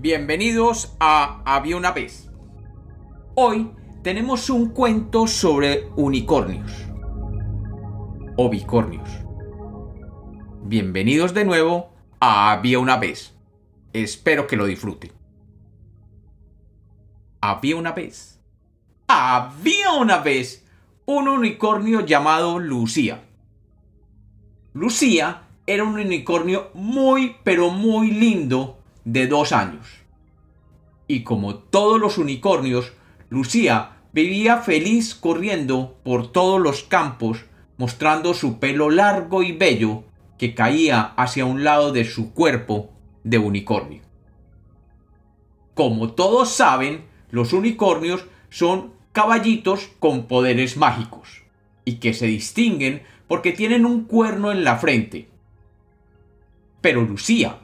Bienvenidos a Había una vez. Hoy tenemos un cuento sobre unicornios o bicornios. Bienvenidos de nuevo a Había una vez. Espero que lo disfruten. Había una vez. Había una vez un unicornio llamado Lucía. Lucía era un unicornio muy pero muy lindo de dos años. Y como todos los unicornios, Lucía vivía feliz corriendo por todos los campos, mostrando su pelo largo y bello que caía hacia un lado de su cuerpo de unicornio. Como todos saben, los unicornios son caballitos con poderes mágicos y que se distinguen porque tienen un cuerno en la frente. Pero Lucía,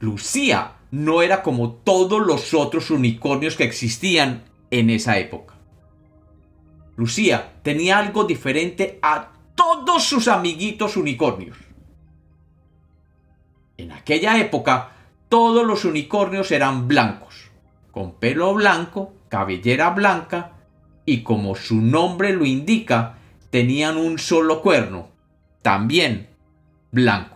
Lucía no era como todos los otros unicornios que existían en esa época. Lucía tenía algo diferente a todos sus amiguitos unicornios. En aquella época, todos los unicornios eran blancos, con pelo blanco, cabellera blanca y como su nombre lo indica, tenían un solo cuerno, también blanco.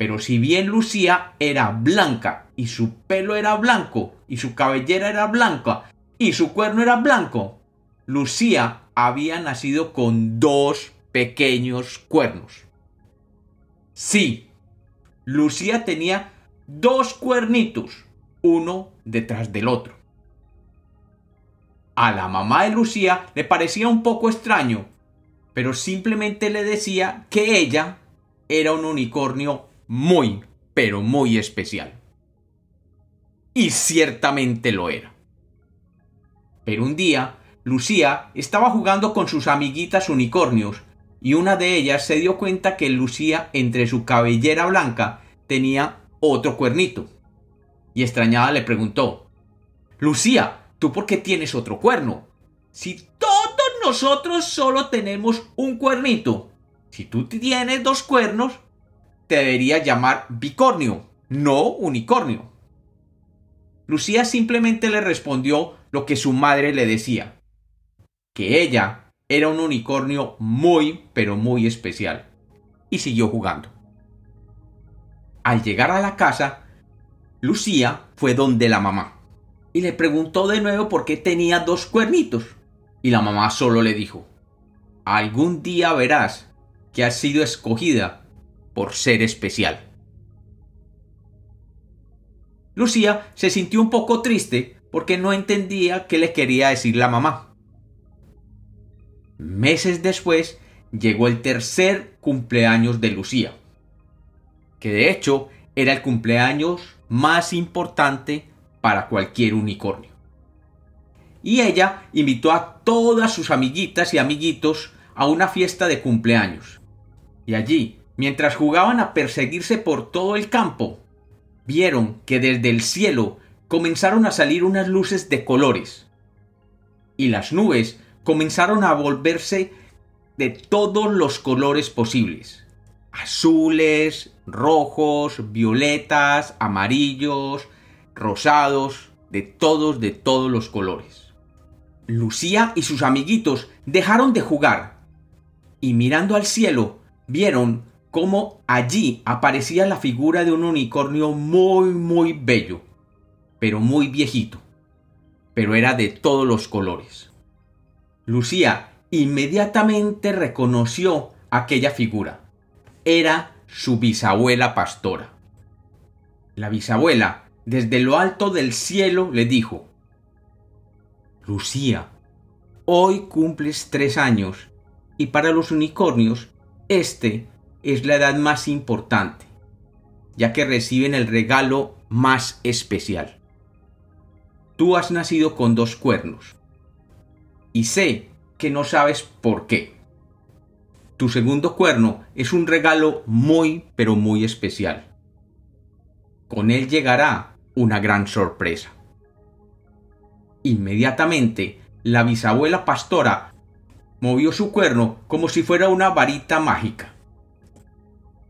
Pero si bien Lucía era blanca y su pelo era blanco y su cabellera era blanca y su cuerno era blanco, Lucía había nacido con dos pequeños cuernos. Sí, Lucía tenía dos cuernitos, uno detrás del otro. A la mamá de Lucía le parecía un poco extraño, pero simplemente le decía que ella era un unicornio muy, pero muy especial. Y ciertamente lo era. Pero un día, Lucía estaba jugando con sus amiguitas unicornios y una de ellas se dio cuenta que Lucía entre su cabellera blanca tenía otro cuernito. Y extrañada le preguntó, Lucía, ¿tú por qué tienes otro cuerno? Si todos nosotros solo tenemos un cuernito. Si tú tienes dos cuernos, te debería llamar bicornio, no unicornio. Lucía simplemente le respondió lo que su madre le decía, que ella era un unicornio muy, pero muy especial, y siguió jugando. Al llegar a la casa, Lucía fue donde la mamá, y le preguntó de nuevo por qué tenía dos cuernitos, y la mamá solo le dijo, algún día verás que has sido escogida por ser especial. Lucía se sintió un poco triste porque no entendía qué le quería decir la mamá. Meses después llegó el tercer cumpleaños de Lucía, que de hecho era el cumpleaños más importante para cualquier unicornio. Y ella invitó a todas sus amiguitas y amiguitos a una fiesta de cumpleaños. Y allí mientras jugaban a perseguirse por todo el campo, vieron que desde el cielo comenzaron a salir unas luces de colores. Y las nubes comenzaron a volverse de todos los colores posibles. Azules, rojos, violetas, amarillos, rosados, de todos, de todos los colores. Lucía y sus amiguitos dejaron de jugar y mirando al cielo vieron cómo allí aparecía la figura de un unicornio muy, muy bello, pero muy viejito, pero era de todos los colores. Lucía inmediatamente reconoció aquella figura. Era su bisabuela pastora. La bisabuela, desde lo alto del cielo, le dijo, Lucía, hoy cumples tres años y para los unicornios este es la edad más importante, ya que reciben el regalo más especial. Tú has nacido con dos cuernos, y sé que no sabes por qué. Tu segundo cuerno es un regalo muy, pero muy especial. Con él llegará una gran sorpresa. Inmediatamente, la bisabuela pastora movió su cuerno como si fuera una varita mágica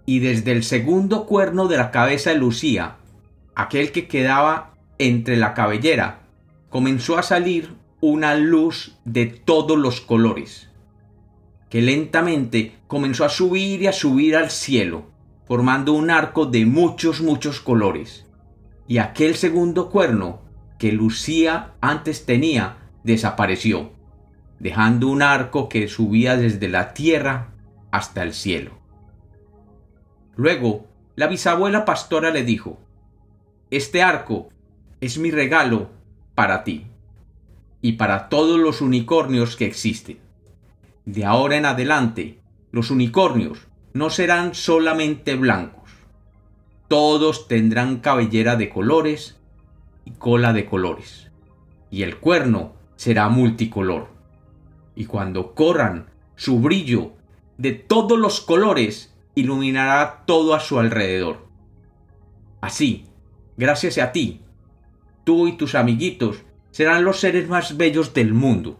y desde el segundo cuerno de la cabeza de Lucía aquel que quedaba entre la cabellera, comenzó a salir una luz de todos los colores, que lentamente comenzó a subir y a subir al cielo, formando un arco de muchos, muchos colores. Y aquel segundo cuerno que Lucía antes tenía desapareció, dejando un arco que subía desde la tierra hasta el cielo. Luego, la bisabuela pastora le dijo, Este arco es mi regalo para ti y para todos los unicornios que existen. De ahora en adelante, los unicornios no serán solamente blancos. Todos tendrán cabellera de colores y cola de colores. Y el cuerno será multicolor. Y cuando corran, su brillo de todos los colores iluminará todo a su alrededor. Así, gracias a ti, tú y tus amiguitos serán los seres más bellos del mundo.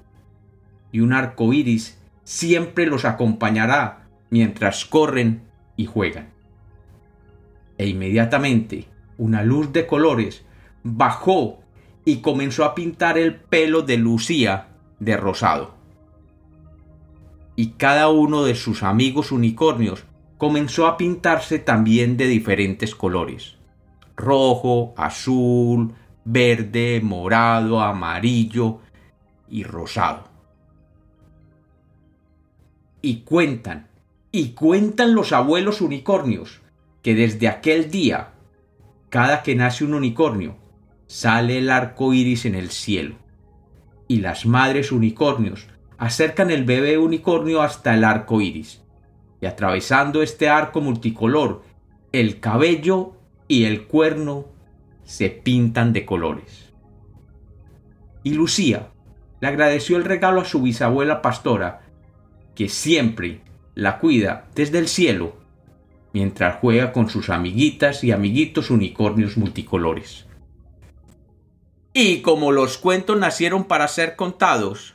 Y un arco iris siempre los acompañará mientras corren y juegan. E inmediatamente una luz de colores bajó y comenzó a pintar el pelo de Lucía de rosado. Y cada uno de sus amigos unicornios comenzó a pintarse también de diferentes colores. Rojo, azul, verde, morado, amarillo y rosado. Y cuentan, y cuentan los abuelos unicornios, que desde aquel día, cada que nace un unicornio, sale el arco iris en el cielo. Y las madres unicornios acercan el bebé unicornio hasta el arco iris. Y atravesando este arco multicolor, el cabello y el cuerno se pintan de colores. Y Lucía le agradeció el regalo a su bisabuela pastora, que siempre la cuida desde el cielo, mientras juega con sus amiguitas y amiguitos unicornios multicolores. Y como los cuentos nacieron para ser contados,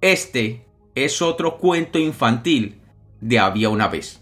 este es otro cuento infantil de Había una vez.